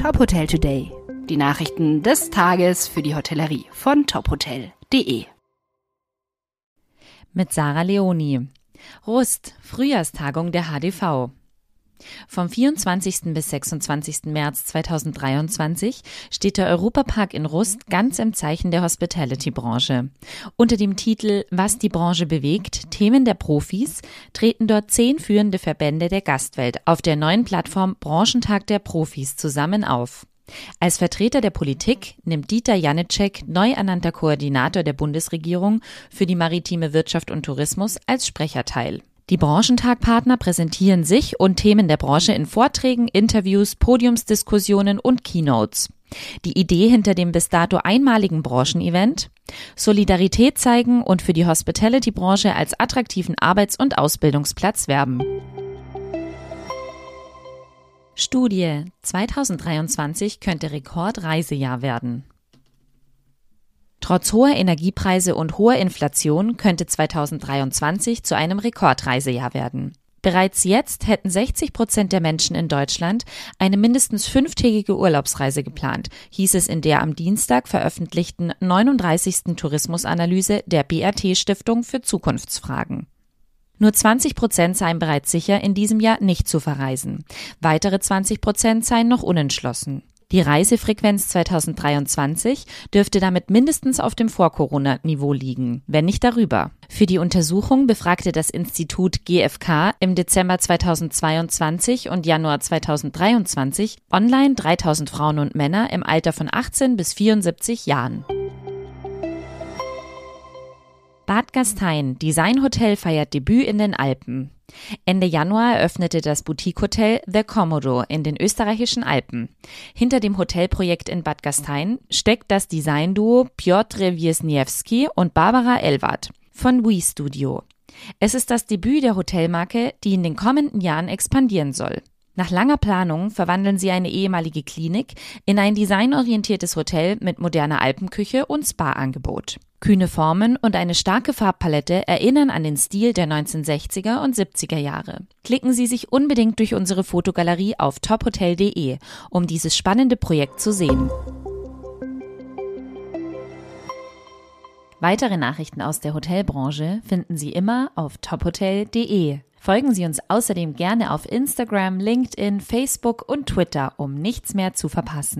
Top Hotel Today. Die Nachrichten des Tages für die Hotellerie von tophotel.de. Mit Sarah Leoni. Rust, Frühjahrstagung der HDV. Vom 24. bis 26. März 2023 steht der Europapark in Rust ganz im Zeichen der Hospitality-Branche. Unter dem Titel Was die Branche bewegt, Themen der Profis, treten dort zehn führende Verbände der Gastwelt auf der neuen Plattform Branchentag der Profis zusammen auf. Als Vertreter der Politik nimmt Dieter Janicek, neu ernannter Koordinator der Bundesregierung für die maritime Wirtschaft und Tourismus, als Sprecher teil. Die Branchentagpartner präsentieren sich und Themen der Branche in Vorträgen, Interviews, Podiumsdiskussionen und Keynotes. Die Idee hinter dem bis dato einmaligen Branchenevent? Solidarität zeigen und für die Hospitality-Branche als attraktiven Arbeits- und Ausbildungsplatz werben. Studie 2023 könnte Rekordreisejahr werden. Trotz hoher Energiepreise und hoher Inflation könnte 2023 zu einem Rekordreisejahr werden. Bereits jetzt hätten 60 Prozent der Menschen in Deutschland eine mindestens fünftägige Urlaubsreise geplant, hieß es in der am Dienstag veröffentlichten 39. Tourismusanalyse der BRT Stiftung für Zukunftsfragen. Nur 20 Prozent seien bereits sicher, in diesem Jahr nicht zu verreisen. Weitere 20 Prozent seien noch unentschlossen. Die Reisefrequenz 2023 dürfte damit mindestens auf dem Vor-Corona-Niveau liegen, wenn nicht darüber. Für die Untersuchung befragte das Institut GfK im Dezember 2022 und Januar 2023 online 3000 Frauen und Männer im Alter von 18 bis 74 Jahren. Bad Gastein, Designhotel feiert Debüt in den Alpen. Ende Januar eröffnete das Boutique-Hotel The Komodo in den österreichischen Alpen. Hinter dem Hotelprojekt in Bad Gastein steckt das Designduo Piotr Wiesniewski und Barbara Elwart von We Studio. Es ist das Debüt der Hotelmarke, die in den kommenden Jahren expandieren soll. Nach langer Planung verwandeln sie eine ehemalige Klinik in ein designorientiertes Hotel mit moderner Alpenküche und Spa-Angebot. Kühne Formen und eine starke Farbpalette erinnern an den Stil der 1960er und 70er Jahre. Klicken Sie sich unbedingt durch unsere Fotogalerie auf tophotel.de, um dieses spannende Projekt zu sehen. Weitere Nachrichten aus der Hotelbranche finden Sie immer auf tophotel.de. Folgen Sie uns außerdem gerne auf Instagram, LinkedIn, Facebook und Twitter, um nichts mehr zu verpassen.